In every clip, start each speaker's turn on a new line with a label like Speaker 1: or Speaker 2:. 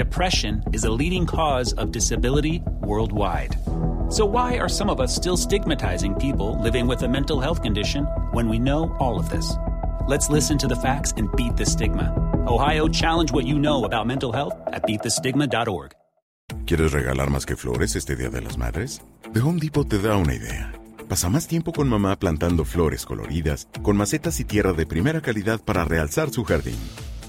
Speaker 1: Depression is a leading cause of disability worldwide. So, why are some of us still stigmatizing people living with a mental health condition when we know all of this? Let's listen to the facts and beat the stigma. Ohio, challenge what you know about mental health at beatthestigma.org.
Speaker 2: ¿Quieres regalar más que flores este Día de las Madres? The Home Depot te da una idea. Pasa más tiempo con mamá plantando flores coloridas, con macetas y tierra de primera calidad para realzar su jardín.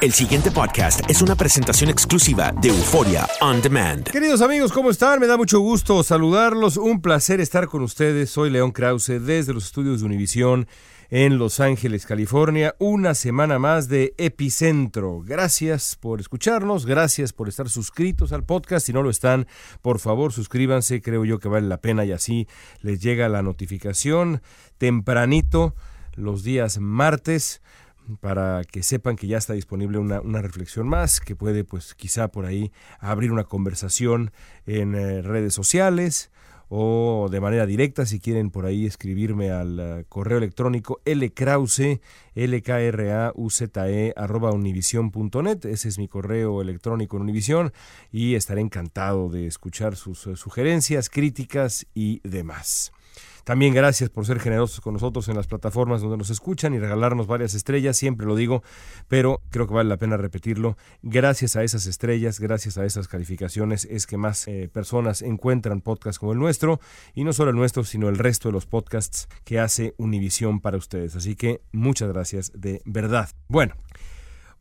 Speaker 3: El siguiente podcast es una presentación exclusiva de Euforia On Demand.
Speaker 4: Queridos amigos, ¿cómo están? Me da mucho gusto saludarlos. Un placer estar con ustedes. Soy León Krause desde los estudios de Univisión en Los Ángeles, California. Una semana más de Epicentro. Gracias por escucharnos, gracias por estar suscritos al podcast. Si no lo están, por favor suscríbanse. Creo yo que vale la pena y así les llega la notificación tempranito los días martes para que sepan que ya está disponible una, reflexión más, que puede pues quizá por ahí abrir una conversación en eh, redes sociales o de manera directa si quieren por ahí escribirme al uh, correo electrónico lkrause, lkrauze, arroba univision.net, ese es mi correo electrónico en Univision y estaré encantado de escuchar sus uh, sugerencias, críticas y demás. También gracias por ser generosos con nosotros en las plataformas donde nos escuchan y regalarnos varias estrellas, siempre lo digo, pero creo que vale la pena repetirlo. Gracias a esas estrellas, gracias a esas calificaciones es que más eh, personas encuentran podcasts como el nuestro y no solo el nuestro, sino el resto de los podcasts que hace Univisión para ustedes. Así que muchas gracias de verdad. Bueno,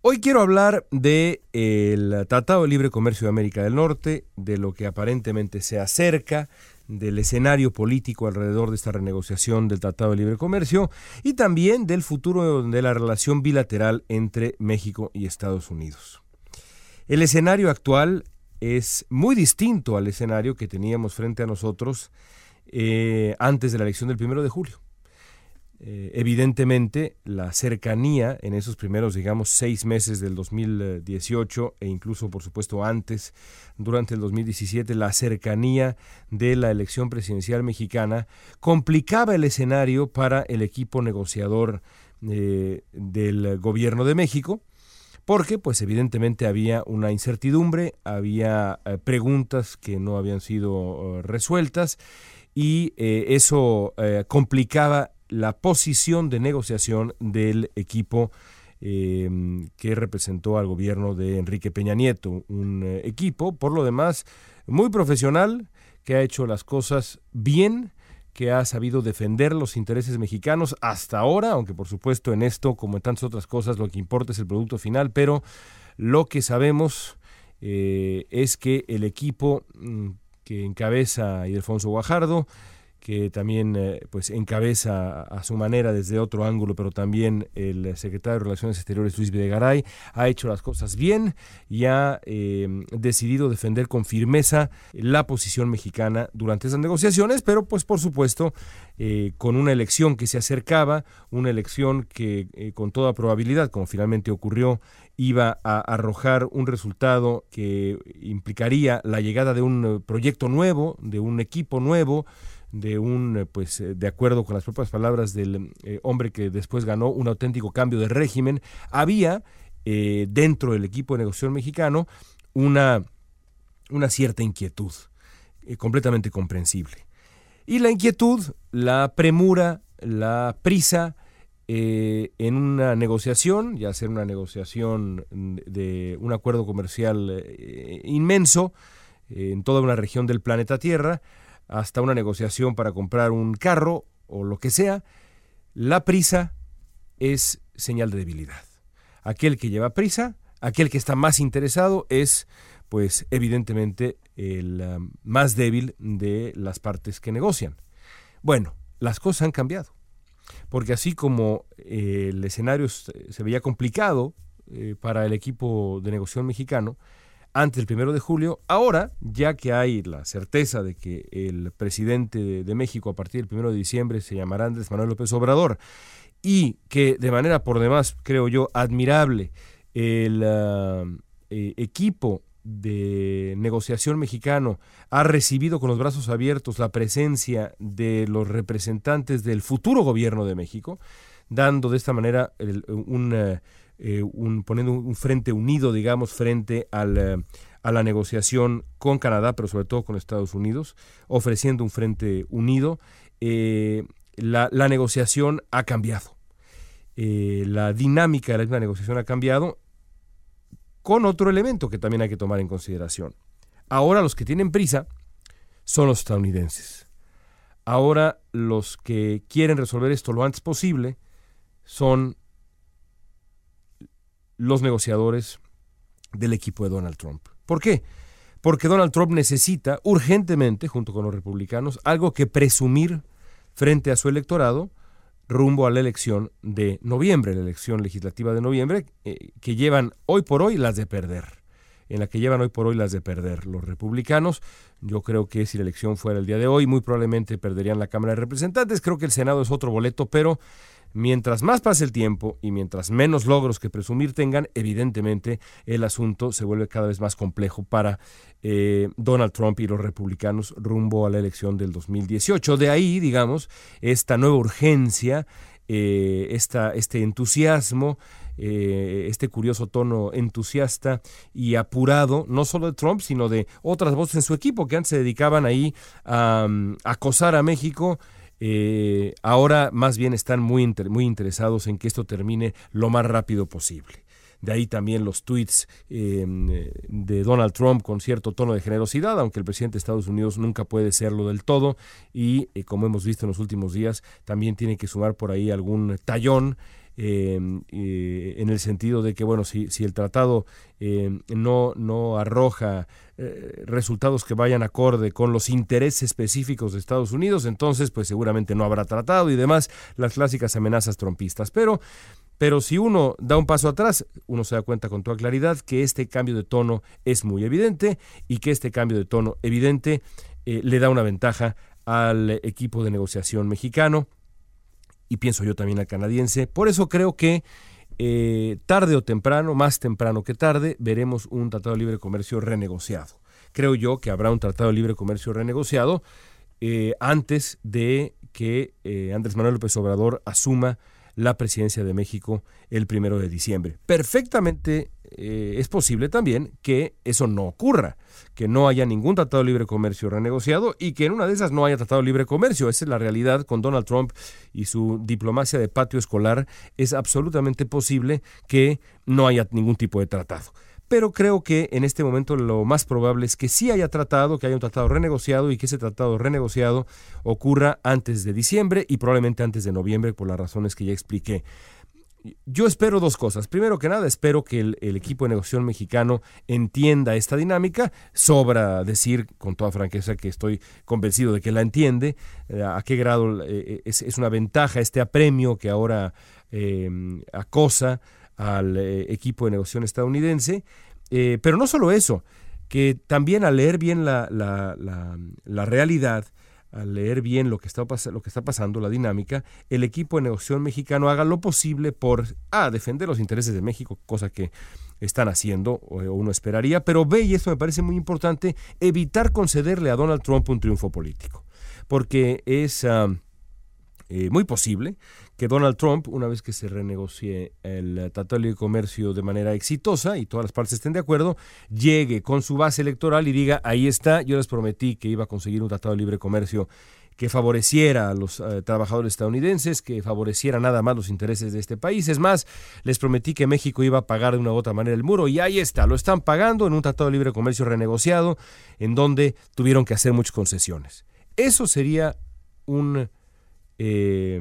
Speaker 4: Hoy quiero hablar del el Tratado de Libre Comercio de América del Norte, de lo que aparentemente se acerca, del escenario político alrededor de esta renegociación del Tratado de Libre Comercio y también del futuro de la relación bilateral entre México y Estados Unidos. El escenario actual es muy distinto al escenario que teníamos frente a nosotros eh, antes de la elección del primero de julio. Eh, evidentemente, la cercanía en esos primeros, digamos, seis meses del 2018 e incluso, por supuesto, antes, durante el 2017, la cercanía de la elección presidencial mexicana complicaba el escenario para el equipo negociador eh, del gobierno de México porque pues evidentemente había una incertidumbre, había eh, preguntas que no habían sido resueltas y eso complicaba la posición de negociación del equipo eh, que representó al gobierno de Enrique Peña Nieto, un eh, equipo, por lo demás, muy profesional, que ha hecho las cosas bien, que ha sabido defender los intereses mexicanos hasta ahora, aunque por supuesto en esto, como en tantas otras cosas, lo que importa es el producto final, pero lo que sabemos eh, es que el equipo mm, que encabeza Ildefonso Guajardo, que también eh, pues encabeza a su manera desde otro ángulo, pero también el secretario de Relaciones Exteriores Luis Videgaray ha hecho las cosas bien y ha eh, decidido defender con firmeza la posición mexicana durante esas negociaciones, pero pues por supuesto eh, con una elección que se acercaba, una elección que con toda probabilidad, como finalmente ocurrió, iba a arrojar un resultado que implicaría la llegada de un proyecto nuevo, de un equipo nuevo, de un, eh, pues, eh, de acuerdo con las propias palabras del eh, hombre que después ganó un auténtico cambio de régimen, había dentro del equipo de negociación mexicano una, una cierta inquietud, completamente comprensible. Y la inquietud, la premura, la prisa en una negociación, ya sea una negociación de un acuerdo comercial inmenso en toda una región del planeta Tierra, hasta una negociación para comprar un carro o lo que sea, la prisa es señal de debilidad. Aquel que lleva prisa aquel que está más interesado es, pues evidentemente, el um, más débil de las partes que negocian. Bueno, las cosas han cambiado, porque así como eh, el escenario se veía complicado eh, para el equipo de negociación mexicano, antes del primero de julio. Ahora, ya que hay la certeza de que el presidente de, México a partir del primero de diciembre se llamará Andrés Manuel López Obrador y que de manera por demás, creo yo, admirable, el ah, eh, equipo de negociación mexicano ha recibido con los brazos abiertos la presencia de los representantes del futuro gobierno de México, dando de esta manera un, eh, eh, un, poniendo un frente unido, digamos, frente al, eh, a la negociación con Canadá, pero sobre todo con Estados Unidos, ofreciendo un frente unido. Eh, la, la, negociación ha cambiado. la dinámica de la negociación ha cambiado con otro elemento que también hay que tomar en consideración. Ahora los que tienen prisa son los estadounidenses. Ahora los que quieren resolver esto lo antes posible son los negociadores del equipo de Donald Trump. ¿Por qué? Porque Donald Trump necesita urgentemente, junto con los republicanos, algo que presumir frente a su electorado rumbo a la elección de noviembre, la elección legislativa de noviembre, eh, que llevan hoy por hoy las de perder, en la que llevan hoy por hoy las de perder los republicanos. Yo creo que si la elección fuera el día de hoy, muy probablemente perderían la Cámara de Representantes. Creo que el Senado es otro boleto, pero Mientras más pase el tiempo y mientras menos logros que presumir tengan, evidentemente el asunto se vuelve cada vez más complejo para eh, Donald Trump y los republicanos rumbo a la elección del 2018. De ahí, digamos, esta nueva urgencia, eh, este entusiasmo, eh, este curioso tono entusiasta y apurado, no solo de Trump, sino de otras voces en su equipo que antes se dedicaban ahí a acosar a México eh, ahora más bien están muy, muy interesados en que esto termine lo más rápido posible. De ahí también los tweets em, de Donald Trump con cierto tono de generosidad, aunque el presidente de Estados Unidos nunca puede serlo del todo. Y eh, como hemos visto en los últimos días, también tiene que sumar por ahí algún tallón em, en el sentido de que, bueno, si, si el tratado em, no, no arroja eh, resultados que vayan acorde con los intereses específicos de Estados Unidos, entonces pues seguramente no habrá tratado y demás, las clásicas amenazas trompistas. Pero, pero si uno da un paso atrás, uno se da cuenta con toda claridad que este cambio de tono es muy evidente y que este cambio de tono evidente eh, le da una ventaja al equipo de negociación mexicano y pienso yo también al canadiense. Por eso creo que eh, tarde o temprano, más temprano que tarde, veremos un tratado de libre comercio renegociado. Creo yo que habrá un tratado de libre comercio renegociado eh, antes de que eh, Andrés Manuel López Obrador asuma la presidencia de México el primero de diciembre. Perfectamente eh, es posible también que eso no ocurra, que no haya ningún tratado de libre comercio renegociado y que en una de esas no haya tratado de libre comercio. Esa es la realidad con Donald Trump y su diplomacia de patio escolar. Es absolutamente posible que no haya ningún tipo de tratado pero creo que en este momento lo más probable es que sí haya tratado, que haya un tratado renegociado y que ese tratado renegociado ocurra antes de diciembre y probablemente antes de noviembre por las razones que ya expliqué. Yo espero dos cosas. Primero que nada, espero que el, equipo de negociación mexicano entienda esta dinámica. Sobra decir con toda franqueza que estoy convencido de que la entiende, eh, a qué grado eh, es, una ventaja este apremio que ahora eh, acosa al eh, equipo de negociación estadounidense. Eh, pero no solo eso, que también al leer bien la, la, realidad, al leer bien lo que, está, lo que está pasando, la dinámica, el equipo de negociación mexicano haga lo posible por A, defender los intereses de México, cosa que están haciendo, o uno esperaría, pero B, y esto me parece muy importante, evitar concederle a Donald Trump un triunfo político, porque es ah, eh, muy posible que Donald Trump, una vez que se renegocie el Tratado de Libre Comercio de manera exitosa y todas las partes estén de acuerdo, llegue con su base electoral y diga, ahí está, yo les prometí que iba a conseguir un Tratado de Libre Comercio que favoreciera a los eh, trabajadores estadounidenses, que favoreciera nada más los intereses de este país. Es más, les prometí que México iba a pagar de una u otra manera el muro y ahí está, lo están pagando en un Tratado de Libre Comercio renegociado en donde tuvieron que hacer muchas concesiones. Eso sería un... Eh,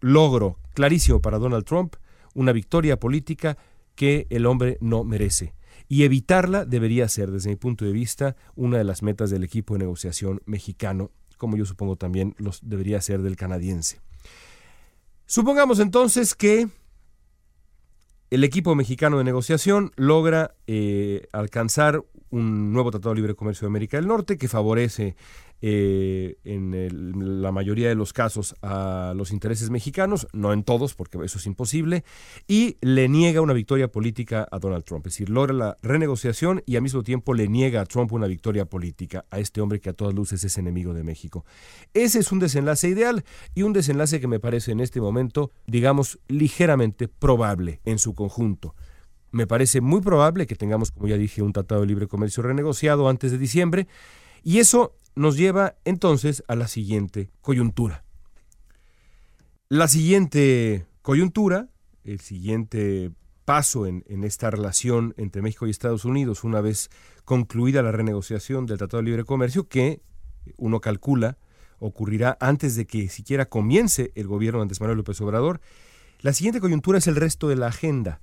Speaker 4: logro clarísimo para Donald Trump, una victoria política que el hombre no merece. Y evitarla debería ser, desde mi punto de vista, una de las metas del equipo de negociación mexicano, como yo supongo también los debería ser del canadiense. Supongamos entonces que el equipo mexicano de negociación logra eh, alcanzar un nuevo Tratado de Libre Comercio de América del Norte que favorece eh, en la mayoría de los casos a los intereses mexicanos, no en todos, porque eso es imposible, y le niega una victoria política a Donald Trump. Es decir, logra la renegociación y al mismo tiempo le niega a Trump una victoria política, a este hombre que a todas luces es enemigo de México. Ese es un desenlace ideal y un desenlace que me parece en este momento, digamos, ligeramente probable en su conjunto. Me parece muy probable que tengamos, como ya dije, un tratado de libre comercio renegociado antes de diciembre, y eso nos lleva entonces a la siguiente coyuntura. La siguiente coyuntura, el siguiente paso en, esta relación entre México y Estados Unidos, una vez concluida la renegociación del Tratado de Libre Comercio, que uno calcula ocurrirá antes de que siquiera comience el gobierno de Andrés Manuel López Obrador, la siguiente coyuntura es el resto de la agenda.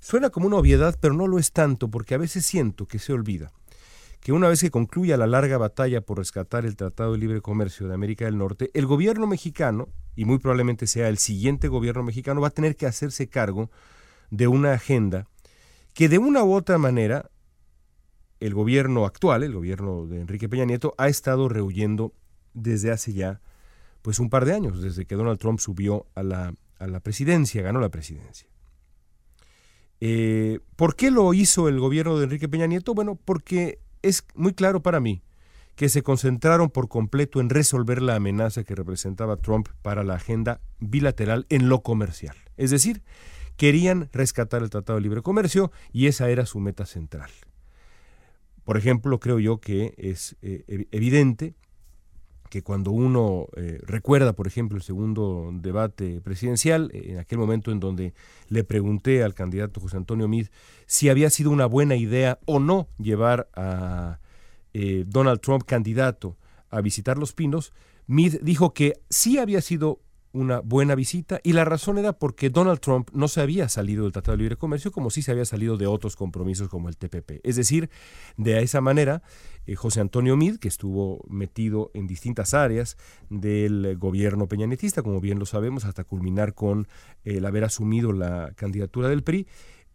Speaker 4: Suena como una obviedad, pero no lo es tanto, porque a veces siento que se olvida que una vez que concluya la larga batalla por rescatar el Tratado de Libre Comercio de América del Norte, el gobierno mexicano, y muy probablemente sea el siguiente gobierno mexicano, va a tener que hacerse cargo de una agenda que de una u otra manera el gobierno actual, el gobierno de Enrique Peña Nieto, ha estado rehuyendo desde hace ya pues un par de años, desde que Donald Trump subió a la, a la presidencia, ganó la presidencia. Eh, ¿Por qué lo hizo el gobierno de Enrique Peña Nieto? Bueno, porque es muy claro para mí que se concentraron por completo en resolver la amenaza que representaba Trump para la agenda bilateral en lo comercial. Es decir, querían rescatar el Tratado de Libre Comercio y esa era su meta central. Por ejemplo, creo yo que es eh, evidente que cuando uno eh, recuerda, por ejemplo, el segundo debate presidencial, en aquel momento en donde le pregunté al candidato José Antonio Mid si había sido una buena idea o no llevar a eh, Donald Trump candidato a visitar Los Pinos, Mid dijo que sí había sido una buena visita y la razón era porque Donald Trump no se había salido del Tratado de Libre Comercio como sí se había salido de otros compromisos como el TPP. Es decir, de esa manera, eh, José Antonio Mid, que estuvo metido en distintas áreas del gobierno peñanetista, como bien lo sabemos, hasta culminar con el haber asumido la candidatura del PRI,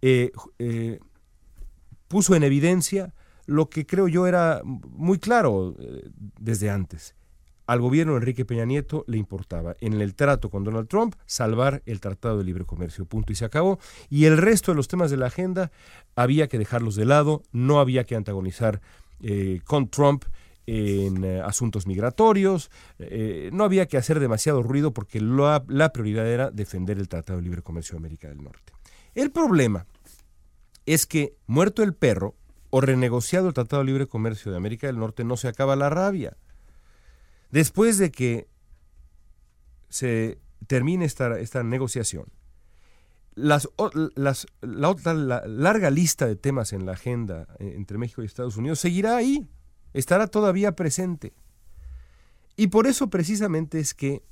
Speaker 4: eh, eh, puso en evidencia lo que creo yo era muy claro desde antes al gobierno de Enrique Peña Nieto le importaba en el trato con Donald Trump salvar el Tratado de Libre Comercio, punto y se acabó. Y el resto de los temas de la agenda había que dejarlos de lado, no había que antagonizar eh, con Trump en eh, asuntos migratorios, eh, no había que hacer demasiado ruido porque la prioridad era defender el Tratado de Libre Comercio de América del Norte. El problema es que, muerto el perro o renegociado el Tratado de Libre Comercio de América del Norte, no se acaba la rabia. Después de que se termine esta, esta negociación, la, otra, la larga lista de temas en la agenda eh, entre México y Estados Unidos seguirá ahí, estará todavía presente. Y por eso precisamente es que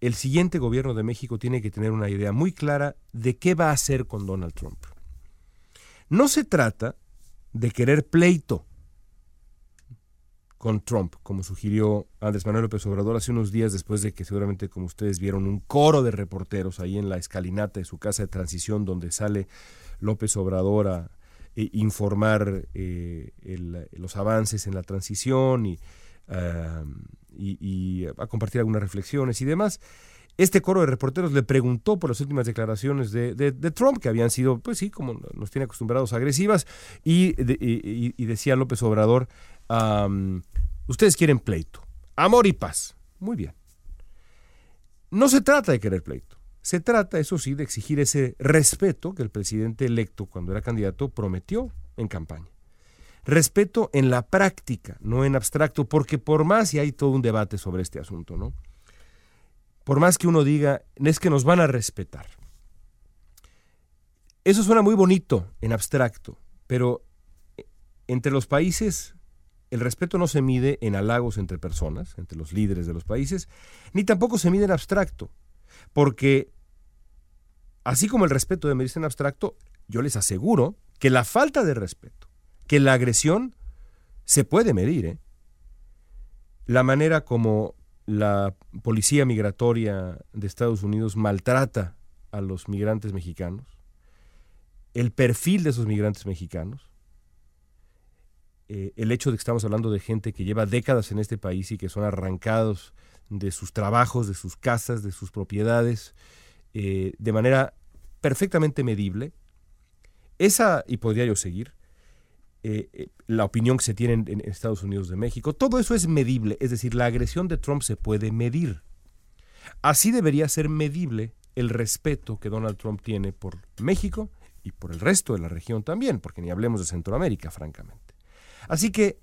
Speaker 4: el siguiente gobierno de México tiene que tener una idea muy clara de qué va a hacer con Donald Trump. No se trata de querer pleito, con Trump, como sugirió Andrés Manuel López Obrador hace unos días después de que seguramente como ustedes vieron un coro de reporteros ahí en la escalinata de su casa de transición donde sale López Obrador a eh, informar eh, los avances en la transición y, y, a compartir algunas reflexiones y demás. Este coro de reporteros le preguntó por las últimas declaraciones de, Trump, que habían sido, pues sí, como nos tiene acostumbrados, agresivas, y, y decía López Obrador, ustedes quieren pleito, amor y paz. Muy bien. No se trata de querer pleito. Se trata, eso sí, de exigir ese respeto que el presidente electo, cuando era candidato, prometió en campaña. Respeto en la práctica, no en abstracto, porque por más, y hay todo un debate sobre este asunto, ¿no? Por más que uno diga, es que nos van a respetar. Eso suena muy bonito en abstracto, pero entre los países el respeto no se mide en halagos entre personas, entre los líderes de los países, ni tampoco se mide en abstracto, porque así como el respeto de medirse en abstracto, yo les aseguro que la falta de respeto, que la agresión se puede medir. ¿eh? La manera como la policía migratoria de Estados Unidos maltrata a los migrantes mexicanos, el perfil de esos migrantes mexicanos, eh, el hecho de que estamos hablando de gente que lleva décadas en este país y que son arrancados de sus trabajos, de sus casas, de sus propiedades, eh, de manera perfectamente medible. Esa, y podría yo seguir, eh, la opinión que se tiene en, Estados Unidos de México, todo eso es medible, es decir, la agresión de Trump se puede medir. Así debería ser medible el respeto que Donald Trump tiene por México y por el resto de la región también, porque ni hablemos de Centroamérica, francamente. Así que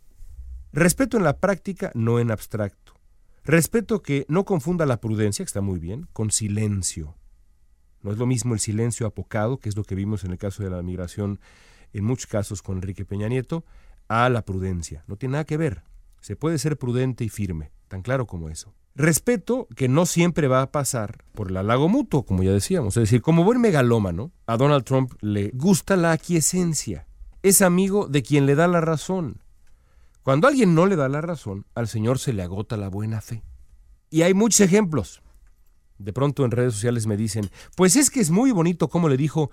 Speaker 4: respeto en la práctica, no en abstracto. Respeto que no confunda la prudencia, que está muy bien, con silencio. No es lo mismo el silencio apocado, que es lo que vimos en el caso de la migración, en muchos casos con Enrique Peña Nieto, a la prudencia. No tiene nada que ver. Se puede ser prudente y firme, tan claro como eso. Respeto que no siempre va a pasar por el halago mutuo, como ya decíamos. Es decir, como buen megalómano, a Donald Trump le gusta la aquiescencia. Es amigo de quien le da la razón. Cuando alguien no le da la razón, al Señor se le agota la buena fe. Y hay muchos ejemplos. De pronto en redes sociales me dicen, pues es que es muy bonito como le dijo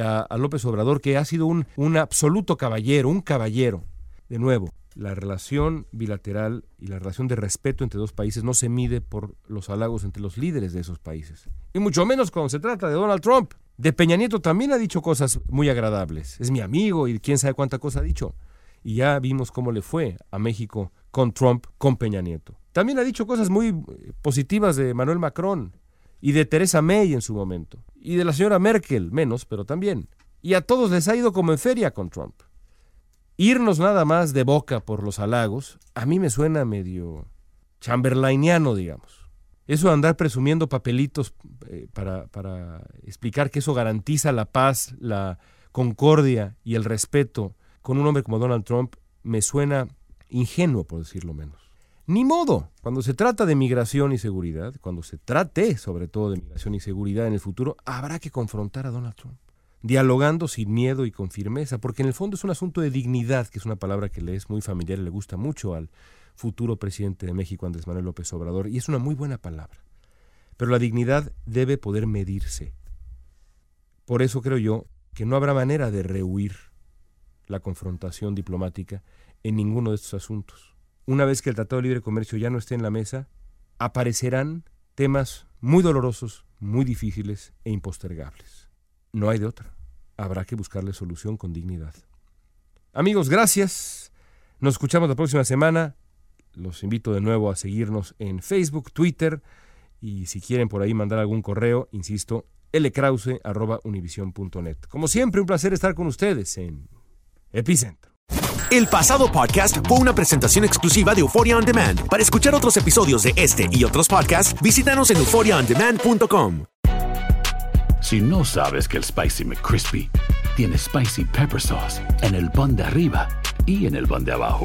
Speaker 4: a, López Obrador que ha sido un, un absoluto caballero, un caballero. De nuevo, la relación bilateral y la relación de respeto entre dos países no se mide por los halagos entre los líderes de esos países. Y mucho menos cuando se trata de Donald Trump. De Peña Nieto también ha dicho cosas muy agradables. Es mi amigo y quién sabe cuánta cosa ha dicho y ya vimos cómo le fue a México con Trump, con Peña Nieto. También ha dicho cosas muy eh, positivas de Manuel Macron y de Teresa May en su momento, y de la señora Merkel, menos, pero también. Y a todos les ha ido como en feria con Trump. Irnos nada más de boca por los halagos, a mí me suena medio chamberlainiano, digamos. Eso de andar presumiendo papelitos eh, para, para explicar que eso garantiza la paz, la concordia y el respeto con un hombre como Donald Trump me suena ingenuo, por decirlo menos. Ni modo, cuando se trata de migración y seguridad, cuando se trate sobre todo de migración y seguridad en el futuro, habrá que confrontar a Donald Trump, dialogando sin miedo y con firmeza, porque en el fondo es un asunto de dignidad, que es una palabra que le es muy familiar y le gusta mucho al futuro presidente de México, Andrés Manuel López Obrador, y es una muy buena palabra. Pero la dignidad debe poder medirse. Por eso creo yo que no habrá manera de rehuir la confrontación diplomática en ninguno de estos asuntos. Una vez que el Tratado de Libre Comercio ya no esté en la mesa, aparecerán temas muy dolorosos, muy difíciles e impostergables. No hay de otra. Habrá que buscarle solución con dignidad. Amigos, gracias. Nos escuchamos la próxima semana. Los invito de nuevo a seguirnos en Facebook, Twitter y si quieren por ahí mandar algún correo, insisto, lkrause.univision.net. Como siempre, un placer estar con ustedes en Epicentro.
Speaker 3: El pasado podcast fue una presentación exclusiva de Euphoria On Demand. Para escuchar otros episodios de este y otros podcasts, visítanos en euphoriaondemand.com.
Speaker 5: Si no sabes que el Spicy McCrispy tiene Spicy Pepper Sauce en el pan de arriba y en el pan de abajo,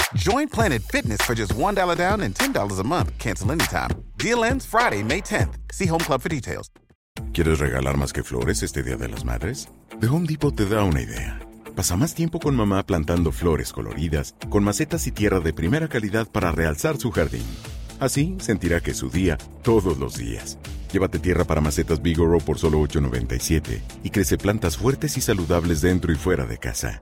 Speaker 6: Join Planet Fitness for just $1 down and $10 a month. Cancel anytime. Deal ends Friday, May 10th. See Home Club for details.
Speaker 2: ¿Quieres regalar más que flores este Día de las Madres? The Home Depot te da una idea. Pasa más tiempo con mamá plantando flores coloridas, con macetas y tierra de primera calidad para realzar su jardín. Así sentirá que es su día todos los días. Llévate tierra para macetas Bigoro por solo $8.97 y crece plantas fuertes y saludables dentro y fuera de casa.